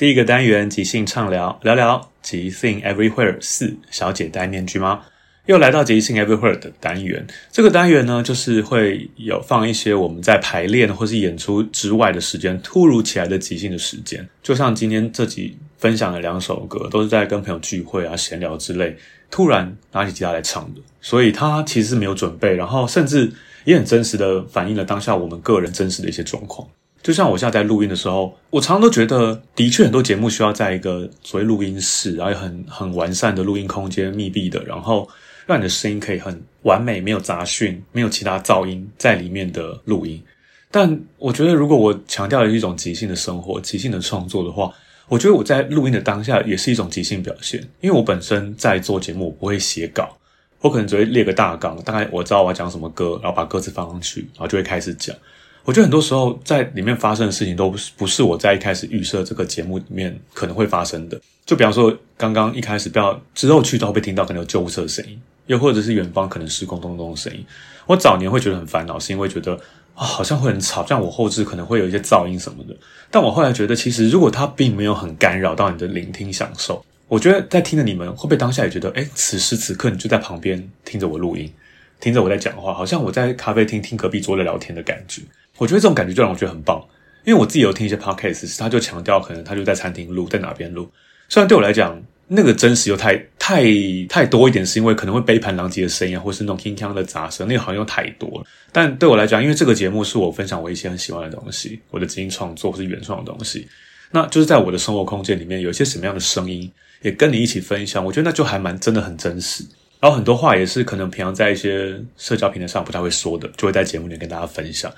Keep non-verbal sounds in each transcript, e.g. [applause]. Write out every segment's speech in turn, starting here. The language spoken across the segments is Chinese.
第一个单元即兴畅聊，聊聊即兴 Everywhere 四小姐戴面具吗？又来到即兴 Everywhere 的单元。这个单元呢，就是会有放一些我们在排练或是演出之外的时间，突如其来的即兴的时间。就像今天这集分享的两首歌，都是在跟朋友聚会啊、闲聊之类，突然拿起吉他来唱的。所以他其实是没有准备，然后甚至也很真实的反映了当下我们个人真实的一些状况。就像我现在在录音的时候，我常常都觉得，的确很多节目需要在一个所谓录音室，然后很很完善的录音空间，密闭的，然后让你的声音可以很完美，没有杂讯，没有其他噪音在里面的录音。但我觉得，如果我强调的是一种即兴的生活、即兴的创作的话，我觉得我在录音的当下也是一种即兴表现，因为我本身在做节目，我不会写稿，我可能只会列个大纲，大概我知道我要讲什么歌，然后把歌词放上去，然后就会开始讲。我觉得很多时候在里面发生的事情都不是不是我在一开始预设这个节目里面可能会发生的。就比方说，刚刚一开始不要之后去都会听到可能有救护车的声音，又或者是远方可能施工咚咚的声音。我早年会觉得很烦恼，是因为觉得啊好像会很吵，像我后置可能会有一些噪音什么的。但我后来觉得，其实如果它并没有很干扰到你的聆听享受，我觉得在听的你们会不会当下也觉得，诶，此时此刻你就在旁边听着我录音，听着我在讲话，好像我在咖啡厅听隔壁桌的聊天的感觉。我觉得这种感觉就让我觉得很棒，因为我自己有听一些 podcast，他就强调可能他就在餐厅录，在哪边录。虽然对我来讲，那个真实又太太太多一点，是因为可能会杯盘狼藉的声音，或是那种铿锵的杂声，那个好像又太多了。但对我来讲，因为这个节目是我分享我一些很喜欢的东西，我的基因创作或是原创的东西，那就是在我的生活空间里面有一些什么样的声音，也跟你一起分享。我觉得那就还蛮真的很真实。然后很多话也是可能平常在一些社交平台上不太会说的，就会在节目里面跟大家分享。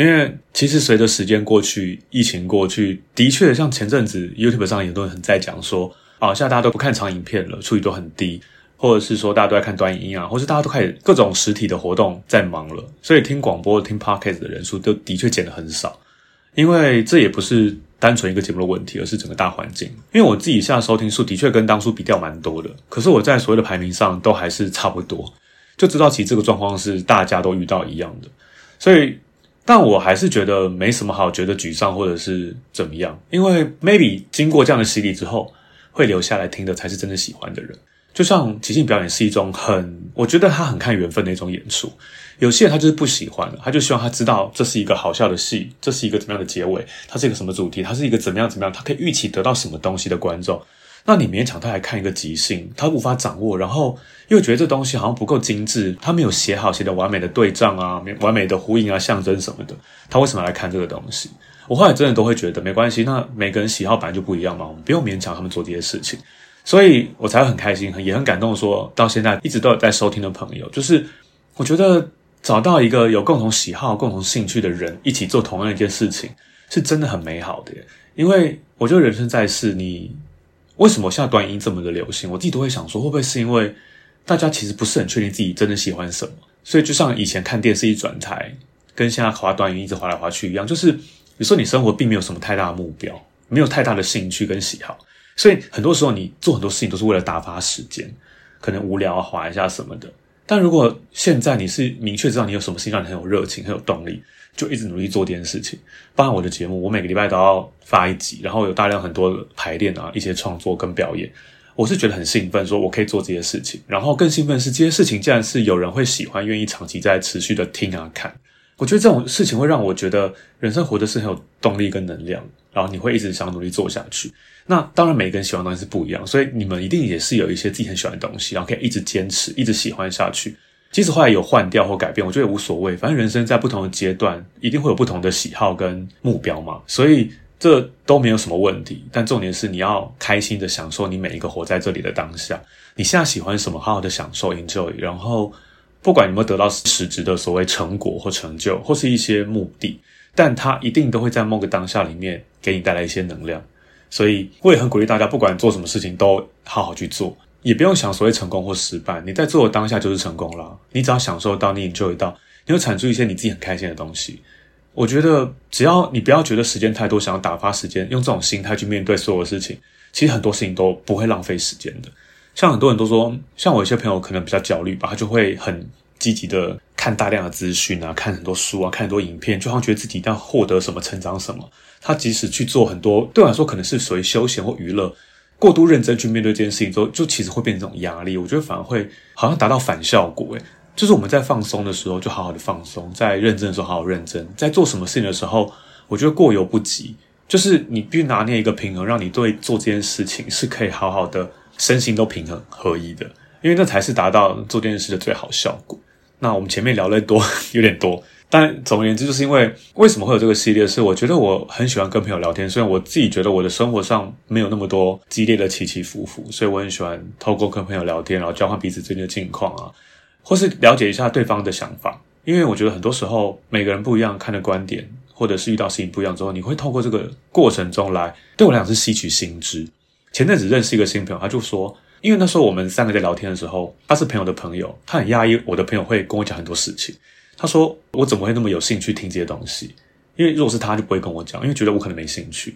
因为其实随着时间过去，疫情过去，的确像前阵子 YouTube 上很多人在讲说，啊，现在大家都不看长影片了，触及都很低，或者是说大家都在看短影音啊，或是大家都开始各种实体的活动在忙了，所以听广播、听 Podcast 的人数都的确减得很少。因为这也不是单纯一个节目的问题，而是整个大环境。因为我自己现在收听数的确跟当初比掉蛮多的，可是我在所谓的排名上都还是差不多，就知道其实这个状况是大家都遇到一样的，所以。但我还是觉得没什么好觉得沮丧或者是怎么样，因为 maybe 经过这样的洗礼之后，会留下来听的才是真的喜欢的人。就像即兴表演是一种很，我觉得他很看缘分的一种演出。有些人他就是不喜欢，他就希望他知道这是一个好笑的戏，这是一个怎么样的结尾，它是一个什么主题，它是一个怎么样怎么样，他可以预期得到什么东西的观众。那你勉强他来看一个即兴，他无法掌握，然后又觉得这东西好像不够精致，他没有写好，写的完美的对仗啊，完美的呼应啊，象征什么的，他为什么来看这个东西？我后来真的都会觉得没关系，那每个人喜好本来就不一样嘛，我们不用勉强他们做这些事情，所以我才会很开心，也很感动说，说到现在一直都有在收听的朋友，就是我觉得找到一个有共同喜好、共同兴趣的人，一起做同样一件事情，是真的很美好的耶。因为我觉得人生在世，你为什么现在短音这么的流行？我自己都会想说，会不会是因为大家其实不是很确定自己真的喜欢什么？所以就像以前看电视一转台，跟现在滑短音一直滑来滑去一样，就是有时候你生活并没有什么太大的目标，没有太大的兴趣跟喜好，所以很多时候你做很多事情都是为了打发时间，可能无聊啊，滑一下什么的。但如果现在你是明确知道你有什么事情让你很有热情、很有动力，就一直努力做这件事情。包含我的节目，我每个礼拜都要发一集，然后有大量很多的排练啊、一些创作跟表演，我是觉得很兴奋，说我可以做这些事情。然后更兴奋是，这些事情竟然是有人会喜欢、愿意长期在持续的听啊看。我觉得这种事情会让我觉得人生活的是很有动力跟能量，然后你会一直想努力做下去。那当然，每个人喜欢的东西是不一样，所以你们一定也是有一些自己很喜欢的东西，然后可以一直坚持，一直喜欢下去。即使后来有换掉或改变，我觉得也无所谓。反正人生在不同的阶段，一定会有不同的喜好跟目标嘛，所以这都没有什么问题。但重点是你要开心的享受你每一个活在这里的当下。你现在喜欢什么，好好的享受，enjoy。然后不管有没有得到实质的所谓成果或成就，或是一些目的，但它一定都会在某个当下里面给你带来一些能量。所以我也很鼓励大家，不管做什么事情，都好好去做，也不用想所谓成功或失败。你在做的当下就是成功了。你只要享受到，你 enjoy 到，你会产出一些你自己很开心的东西。我觉得，只要你不要觉得时间太多，想要打发时间，用这种心态去面对所有的事情，其实很多事情都不会浪费时间的。像很多人都说，像我有些朋友可能比较焦虑吧，他就会很积极的看大量的资讯啊，看很多书啊，看很多影片，就好像觉得自己一定要获得什么、成长什么。他即使去做很多，对我来说可能是属于休闲或娱乐，过度认真去面对这件事情之后，就其实会变成一种压力。我觉得反而会好像达到反效果。诶，就是我们在放松的时候就好好的放松，在认真的时候好好认真，在做什么事情的时候，我觉得过犹不及。就是你必须拿捏一个平衡，让你对做这件事情是可以好好的身心都平衡合一的，因为那才是达到做这件事的最好效果。那我们前面聊了多，[laughs] 有点多。但总而言之，就是因为为什么会有这个系列？是我觉得我很喜欢跟朋友聊天，虽然我自己觉得我的生活上没有那么多激烈的起起伏伏，所以我很喜欢透过跟朋友聊天，然后交换彼此最近的近况啊，或是了解一下对方的想法。因为我觉得很多时候每个人不一样，看的观点或者是遇到事情不一样之后，你会透过这个过程中来，对我来讲是吸取新知。前阵子认识一个新朋友，他就说，因为那时候我们三个在聊天的时候，他是朋友的朋友，他很压抑我的朋友会跟我讲很多事情。他说：“我怎么会那么有兴趣听这些东西？因为如果是他，就不会跟我讲，因为觉得我可能没兴趣。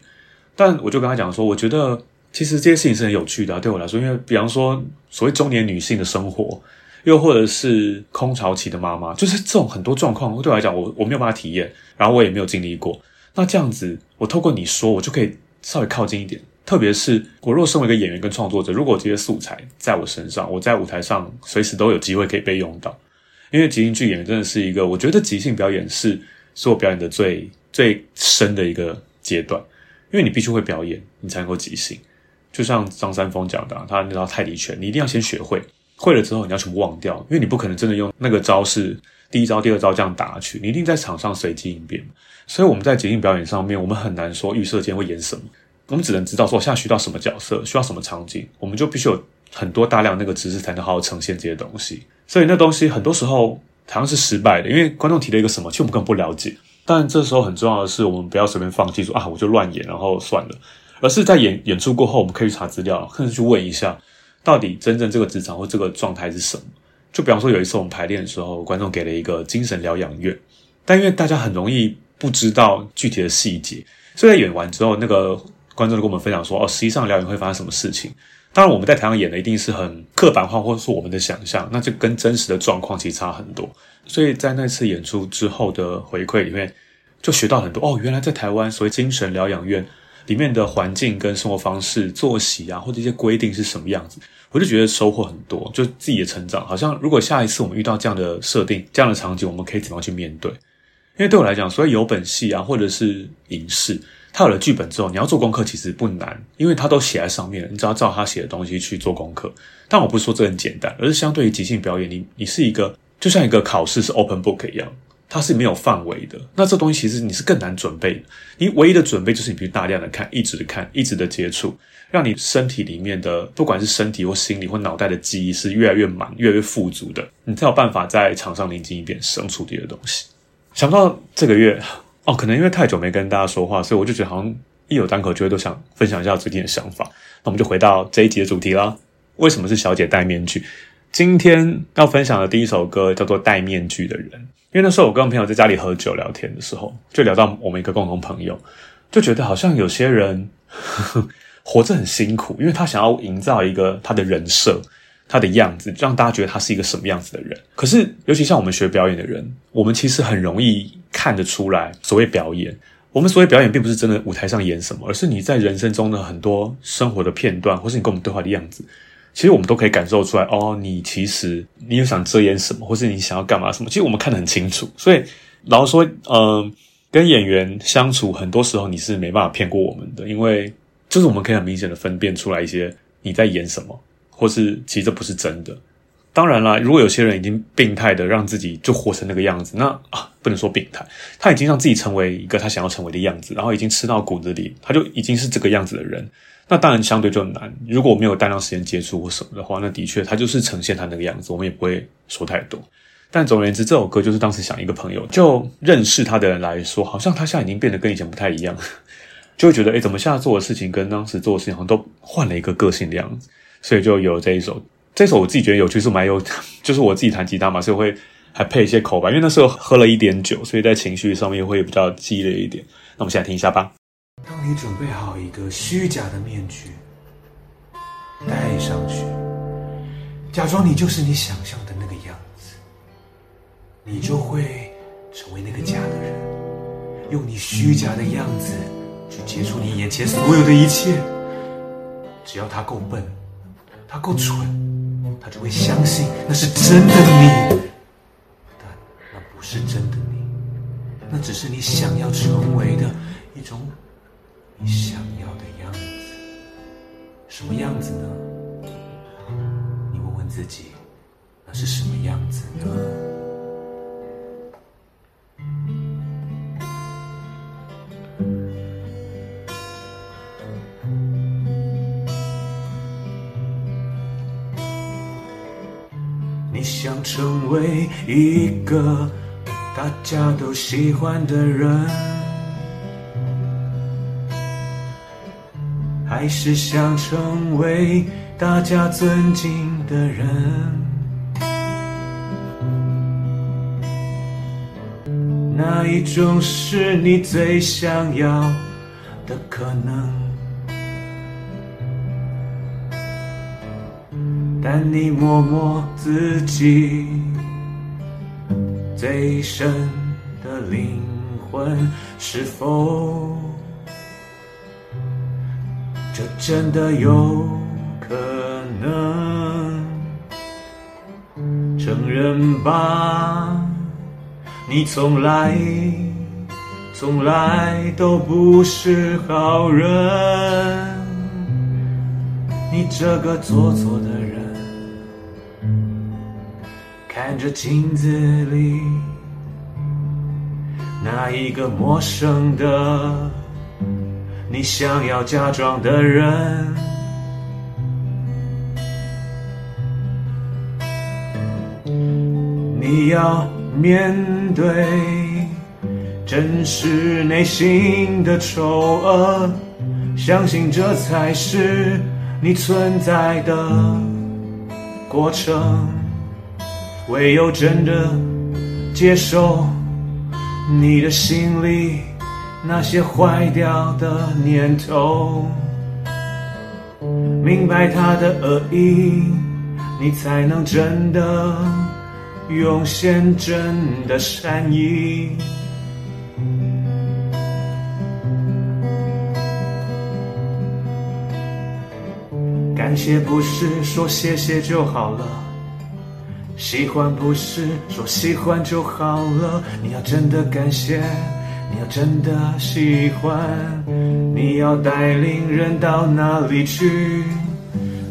但我就跟他讲说，我觉得其实这些事情是很有趣的啊，对我来说。因为比方说，所谓中年女性的生活，又或者是空巢期的妈妈，就是这种很多状况，对我来讲，我我没有办法体验，然后我也没有经历过。那这样子，我透过你说，我就可以稍微靠近一点。特别是我若身为一个演员跟创作者，如果这些素材在我身上，我在舞台上随时都有机会可以被用到。”因为即兴剧演真的是一个，我觉得即兴表演是是我表演的最最深的一个阶段，因为你必须会表演，你才能够即兴。就像张三丰讲的，他那套泰极拳，你一定要先学会，会了之后你要全部忘掉，因为你不可能真的用那个招式，第一招、第二招这样打去，你一定在场上随机应变。所以我们在即兴表演上面，我们很难说预设今天会演什么，我们只能知道说现在需要什么角色，需要什么场景，我们就必须有很多大量那个知识才能好好呈现这些东西。所以那东西很多时候好像是失败的，因为观众提了一个什么，其实我们根本不了解。但这时候很重要的是，我们不要随便放弃，说啊我就乱演，然后算了。而是在演演出过后，我们可以去查资料，甚至去问一下，到底真正这个职场或这个状态是什么。就比方说有一次我们排练的时候，观众给了一个精神疗养院，但因为大家很容易不知道具体的细节，所以在演完之后，那个观众就跟我们分享说，哦，实际上疗养会发生什么事情。当然，我们在台上演的一定是很刻板化，或者说我们的想象，那就跟真实的状况其实差很多。所以在那次演出之后的回馈里面，就学到很多哦，原来在台湾所谓精神疗养院里面的环境跟生活方式、作息啊，或者一些规定是什么样子，我就觉得收获很多，就自己的成长。好像如果下一次我们遇到这样的设定、这样的场景，我们可以怎么样去面对？因为对我来讲，所谓有本戏啊，或者是影视。他有了剧本之后，你要做功课其实不难，因为他都写在上面，你只要照他写的东西去做功课。但我不是说这很简单，而是相对于即兴表演，你你是一个就像一个考试是 open book 一样，它是没有范围的。那这东西其实你是更难准备。你唯一的准备就是你必须大量的看，一直的看，一直的接触，让你身体里面的不管是身体或心理或脑袋的记忆是越来越满、越来越富足的，你才有办法在场上临机应变生出这些东西。想不到这个月哦，可能因为太久没跟大家说话，所以我就觉得好像一有单口就会都想分享一下最近的想法。那我们就回到这一集的主题啦。为什么是小姐戴面具？今天要分享的第一首歌叫做《戴面具的人》。因为那时候我跟朋友在家里喝酒聊天的时候，就聊到我们一个共同朋友，就觉得好像有些人呵 [laughs] 呵活着很辛苦，因为他想要营造一个他的人设、他的样子，让大家觉得他是一个什么样子的人。可是，尤其像我们学表演的人，我们其实很容易看得出来，所谓表演，我们所谓表演，并不是真的舞台上演什么，而是你在人生中的很多生活的片段，或是你跟我们对话的样子。其实我们都可以感受出来，哦，你其实你有想遮掩什么，或是你想要干嘛什么？其实我们看得很清楚。所以老实说，嗯、跟演员相处，很多时候你是没办法骗过我们的，因为就是我们可以很明显的分辨出来一些你在演什么，或是其实这不是真的。当然啦，如果有些人已经病态的让自己就活成那个样子，那啊，不能说病态，他已经让自己成为一个他想要成为的样子，然后已经吃到骨子里，他就已经是这个样子的人。那当然相对就难。如果我没有大量时间接触或什么的话，那的确他就是呈现他那个样子，我们也不会说太多。但总而言之，这首歌就是当时想一个朋友，就认识他的人来说，好像他现在已经变得跟以前不太一样，[laughs] 就会觉得诶，怎么现在做的事情跟当时做的事情好像都换了一个个性的样子，所以就有这一首。这首我自己觉得有趣，是蛮有，[laughs] 就是我自己弹吉他嘛，所以会还配一些口白，因为那时候喝了一点酒，所以在情绪上面会比较激烈一点。那我们现在听一下吧。当你准备好一个虚假的面具，戴上去，假装你就是你想象的那个样子，你就会成为那个假的人，用你虚假的样子去接触你眼前所有的一切。只要他够笨，他够蠢，他就会相信那是真的你。但那不是真的你，那只是你想要成为的一种。你想要的样子，什么样子呢？你问问自己，那是什么样子呢？成为一个大家都喜欢的人。还是想成为大家尊敬的人，哪一种是你最想要的可能？你摸摸自己最深的灵魂，是否？这真的有可能？承认吧，你从来从来都不是好人。你这个做作的人，看着镜子里那一个陌生的。你想要假装的人，你要面对真实内心的丑恶，相信这才是你存在的过程。唯有真的接受你的心里。那些坏掉的念头，明白他的恶意，你才能真的涌现真的善意。感谢不是说谢谢就好了，喜欢不是说喜欢就好了，你要真的感谢。你要真的喜欢，你要带领人到哪里去？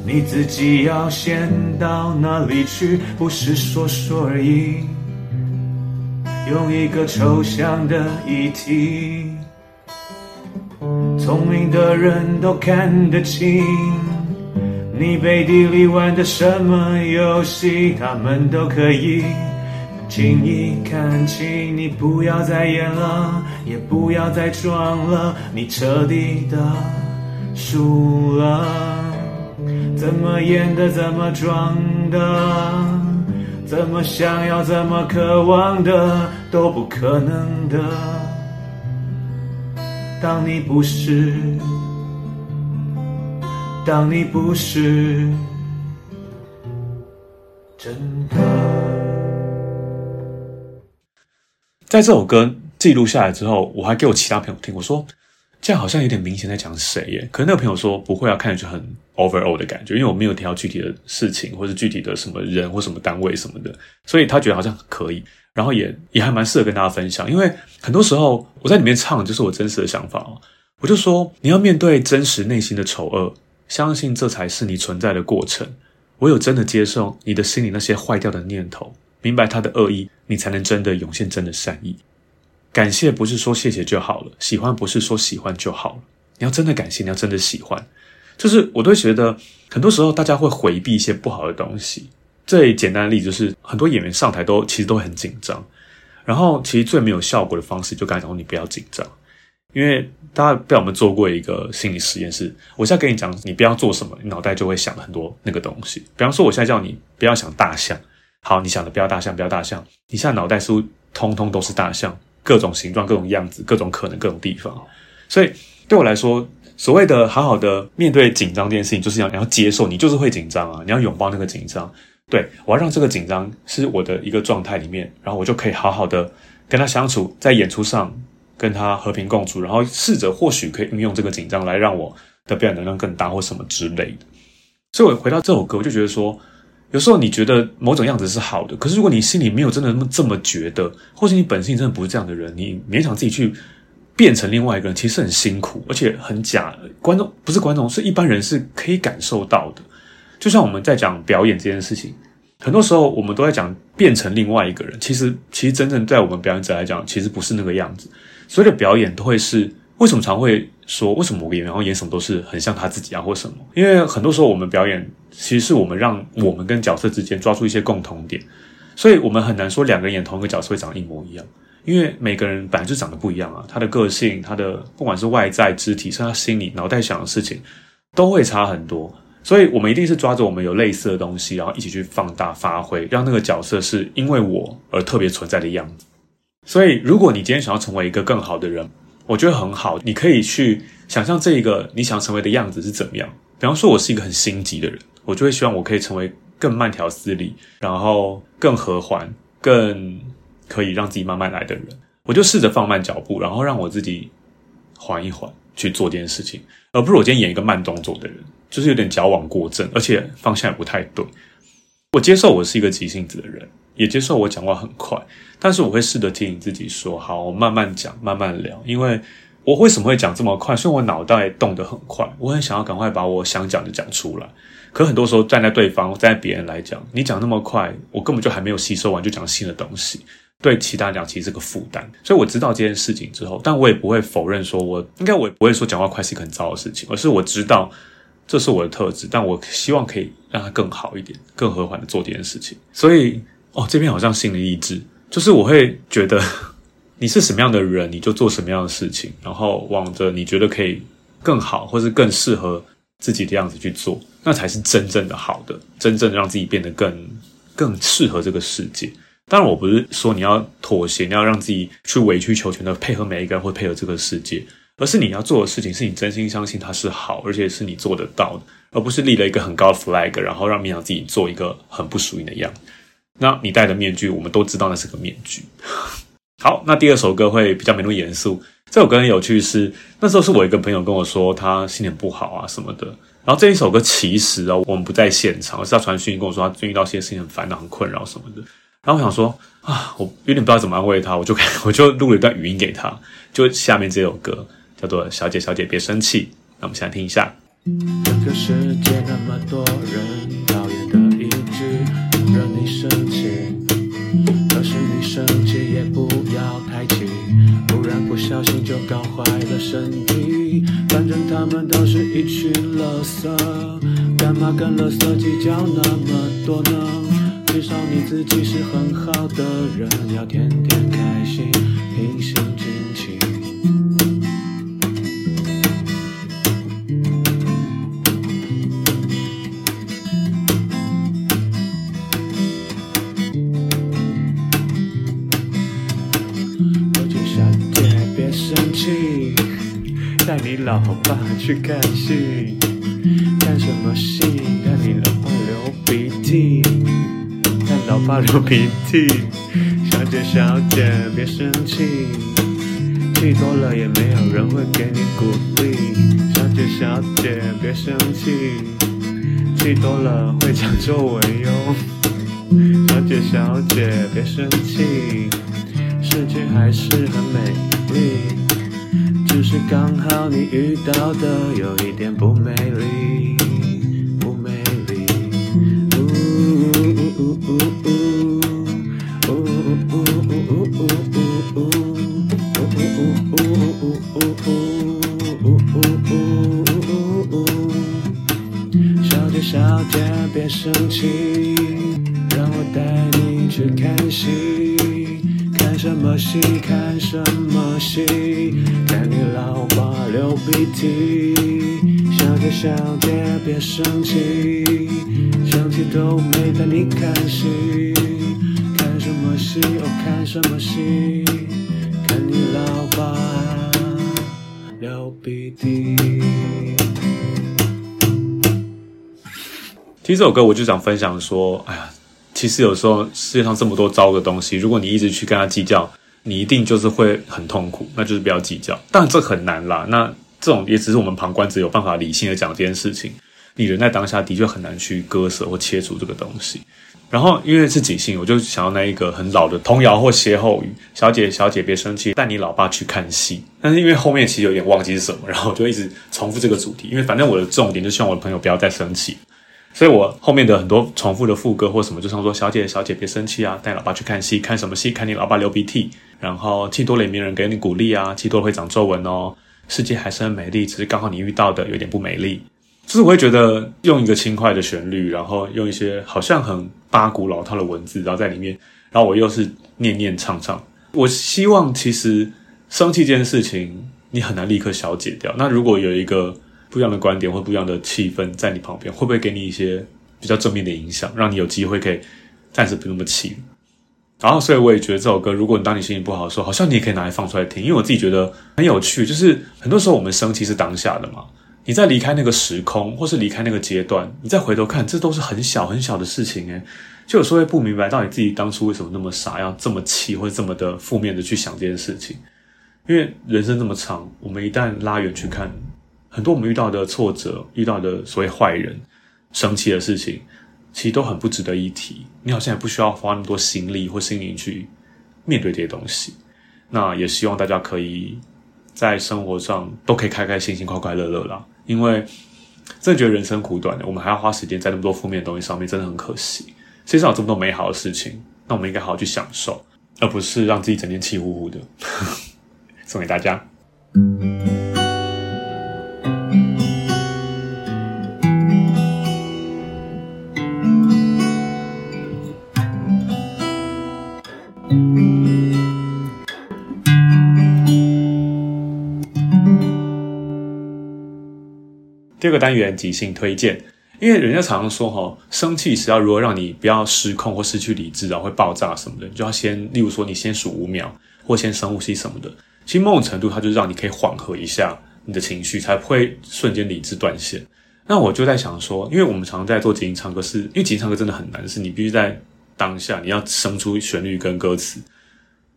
你自己要先到哪里去？不是说说而已。用一个抽象的议题，聪明的人都看得清。你背地里玩的什么游戏，他们都可以轻易看清。你不要再演了，也不要再装了，你彻底的输了。怎么演的，怎么装的，怎么想要，怎么渴望的，都不可能的。当你不是。当你不是真的。在这首歌记录下来之后，我还给我其他朋友听，我说这样好像有点明显在讲谁耶？可是那个朋友说不会啊，看上去很 overall 的感觉，因为我没有提到具体的事情，或是具体的什么人或什么单位什么的，所以他觉得好像可以，然后也也还蛮适合跟大家分享。因为很多时候我在里面唱，就是我真实的想法哦。我就说你要面对真实内心的丑恶。相信这才是你存在的过程。唯有真的接受你的心里那些坏掉的念头，明白他的恶意，你才能真的涌现真的善意。感谢不是说谢谢就好了，喜欢不是说喜欢就好了。你要真的感谢，你要真的喜欢。就是我都会觉得，很多时候大家会回避一些不好的东西。最简单的例子就是，很多演员上台都其实都很紧张，然后其实最没有效果的方式，就刚才讲，你不要紧张。因为大家被我们做过一个心理实验，是我现在跟你讲，你不要做什么，你脑袋就会想很多那个东西。比方说，我现在叫你不要想大象，好，你想的不要大象，不要大象，你现在脑袋是不是通通都是大象，各种形状、各种样子、各种可能、各种地方。所以对我来说，所谓的好好的面对紧张这件事情，就是要你要接受，你就是会紧张啊，你要拥抱那个紧张。对，我要让这个紧张是我的一个状态里面，然后我就可以好好的跟他相处，在演出上。跟他和平共处，然后试着或许可以运用这个紧张来让我的表演能量更大，或什么之类的。所以，我回到这首歌，我就觉得说，有时候你觉得某种样子是好的，可是如果你心里没有真的这么觉得，或是你本性真的不是这样的人，你勉强自己去变成另外一个人，其实很辛苦，而且很假。观众不是观众，是一般人是可以感受到的。就像我们在讲表演这件事情，很多时候我们都在讲变成另外一个人，其实其实真正在我们表演者来讲，其实不是那个样子。所有的表演都会是为什么常会说为什么某个演员然后演什么都是很像他自己啊或什么？因为很多时候我们表演其实是我们让我们跟角色之间抓住一些共同点，所以我们很难说两个人演同一个角色会长得一模一样，因为每个人本来就长得不一样啊，他的个性、他的不管是外在肢体，是他心里脑袋想的事情都会差很多，所以我们一定是抓着我们有类似的东西，然后一起去放大发挥，让那个角色是因为我而特别存在的样子。所以，如果你今天想要成为一个更好的人，我觉得很好。你可以去想象这一个你想成为的样子是怎么样。比方说，我是一个很心急的人，我就会希望我可以成为更慢条斯理，然后更和缓，更可以让自己慢慢来的人。我就试着放慢脚步，然后让我自己缓一缓去做这件事情，而不是我今天演一个慢动作的人，就是有点矫枉过正，而且方向也不太对。我接受我是一个急性子的人。也接受我讲话很快，但是我会试着提醒自己说：“好，我慢慢讲，慢慢聊。”因为我为什么会讲这么快？所以我脑袋动得很快，我很想要赶快把我想讲的讲出来。可很多时候站在对方、站在别人来讲，你讲那么快，我根本就还没有吸收完就讲新的东西，对其他人讲其实是个负担。所以我知道这件事情之后，但我也不会否认说我，应该我也不会说讲话快是一个很糟的事情，而是我知道这是我的特质，但我希望可以让它更好一点、更和缓的做这件事情。所以。哦，这边好像心理意志，就是我会觉得你是什么样的人，你就做什么样的事情，然后往着你觉得可以更好，或是更适合自己的样子去做，那才是真正的好的，真正让自己变得更更适合这个世界。当然，我不是说你要妥协，你要让自己去委曲求全的配合每一个人或配合这个世界，而是你要做的事情是你真心相信它是好，而且是你做得到的，而不是立了一个很高的 flag，然后让勉强自己做一个很不属于的样子。那你戴的面具，我们都知道那是个面具。好，那第二首歌会比较没那么严肃。这首歌很有趣是，那时候是我一个朋友跟我说他心情不好啊什么的。然后这一首歌其实啊，我们不在现场，而是他传讯跟我说他最近遇到一些事情很烦恼、很困扰什么的。然后我想说啊，我有点不知道怎么安慰他，我就我就录了一段语音给他，就下面这首歌叫做《小姐小姐别生气》。那我们现在听一下。这个世界那么多人，不小心就搞坏了身体。反正他们都是一群垃圾，干嘛跟垃圾计较那么多呢？至少你自己是很好的人，要天天开心，平心老爸去看戏，看什么戏？看你老爸流鼻涕，看老爸流鼻涕。小姐小姐别生气，气多了也没有人会给你鼓励。小姐小姐别生气，气多了会长皱纹哟。小姐小姐别生气，世界还是很美丽。只是刚好你遇到的有一点不美丽，流鼻涕。小姐小姐别生气，生气都没带你看戏。看什么戏？哦，看什么戏？看你老爸流鼻涕。听这首歌，我就想分享说，哎呀。其实有时候世界上这么多糟的东西，如果你一直去跟他计较，你一定就是会很痛苦。那就是不要计较，但这很难啦。那这种也只是我们旁观者有办法理性的讲这件事情。你人在当下的确很难去割舍或切除这个东西。然后因为是即兴，我就想到那一个很老的童谣或歇后语：“小姐小姐别生气，带你老爸去看戏。”但是因为后面其实有点忘记是什么，然后我就一直重复这个主题。因为反正我的重点就希望我的朋友不要再生气。所以我后面的很多重复的副歌或什么，就像说小姐小姐别生气啊，带老爸去看戏，看什么戏？看你老爸流鼻涕，然后气多了也没人给你鼓励啊，气多了会长皱纹哦。世界还是很美丽，只是刚好你遇到的有点不美丽。就是我会觉得用一个轻快的旋律，然后用一些好像很八股老套的文字，然后在里面，然后我又是念念唱唱。我希望其实生气这件事情你很难立刻消解掉。那如果有一个。不一样的观点或不一样的气氛在你旁边，会不会给你一些比较正面的影响，让你有机会可以暂时不那么气？然后，所以我也觉得这首歌，如果你当你心情不好的时候，好像你也可以拿来放出来听，因为我自己觉得很有趣。就是很多时候我们生气是当下的嘛，你在离开那个时空，或是离开那个阶段，你再回头看，这都是很小很小的事情诶。就有时候会不明白，到底自己当初为什么那么傻，要这么气，或者这么的负面的去想这件事情。因为人生这么长，我们一旦拉远去看。很多我们遇到的挫折，遇到的所谓坏人，生气的事情，其实都很不值得一提。你好像也不需要花那么多心力或心灵去面对这些东西。那也希望大家可以在生活上都可以开开心心、快快乐乐啦。因为真的觉得人生苦短，我们还要花时间在那么多负面的东西上面，真的很可惜。世界上有这么多美好的事情，那我们应该好好去享受，而不是让自己整天气呼呼的。[laughs] 送给大家。个单元即兴推荐，因为人家常常说哈，生气时要如何让你不要失控或失去理智，然后会爆炸什么的，就要先，例如说你先数五秒，或先深呼吸什么的。其实某种程度，它就是让你可以缓和一下你的情绪，才不会瞬间理智断线。那我就在想说，因为我们常常在做即兴唱歌，是因为即兴唱歌真的很难，是你必须在当下你要生出旋律跟歌词，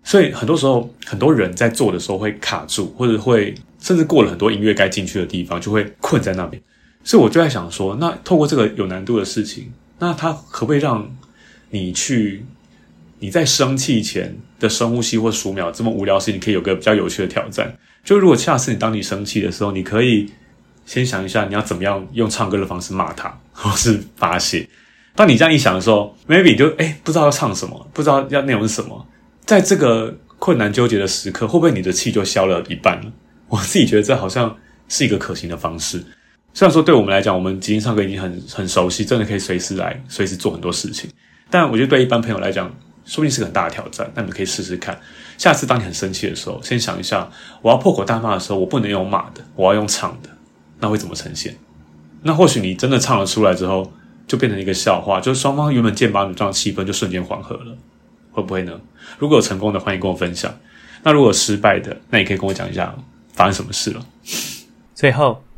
所以很多时候很多人在做的时候会卡住，或者会。甚至过了很多音乐该进去的地方，就会困在那边。所以我就在想说，那透过这个有难度的事情，那它可不可以让你去你在生气前的深呼吸或数秒这么无聊的事情，可以有个比较有趣的挑战？就如果下次你当你生气的时候，你可以先想一下你要怎么样用唱歌的方式骂他，[laughs] 或是发泄。当你这样一想的时候，maybe 就诶不知道要唱什么，不知道要内容是什么，在这个困难纠结的时刻，会不会你的气就消了一半了？我自己觉得这好像是一个可行的方式。虽然说对我们来讲，我们即兴唱歌已经很很熟悉，真的可以随时来，随时做很多事情。但我觉得对一般朋友来讲，说不定是个很大的挑战。那你们可以试试看。下次当你很生气的时候，先想一下，我要破口大骂的时候，我不能用骂的，我要用唱的，那会怎么呈现？那或许你真的唱了出来之后，就变成一个笑话，就是双方原本剑拔弩张的气氛就瞬间缓和了，会不会呢？如果有成功的，欢迎跟我分享；那如果失败的，那也可以跟我讲一下发生什么事了。最后，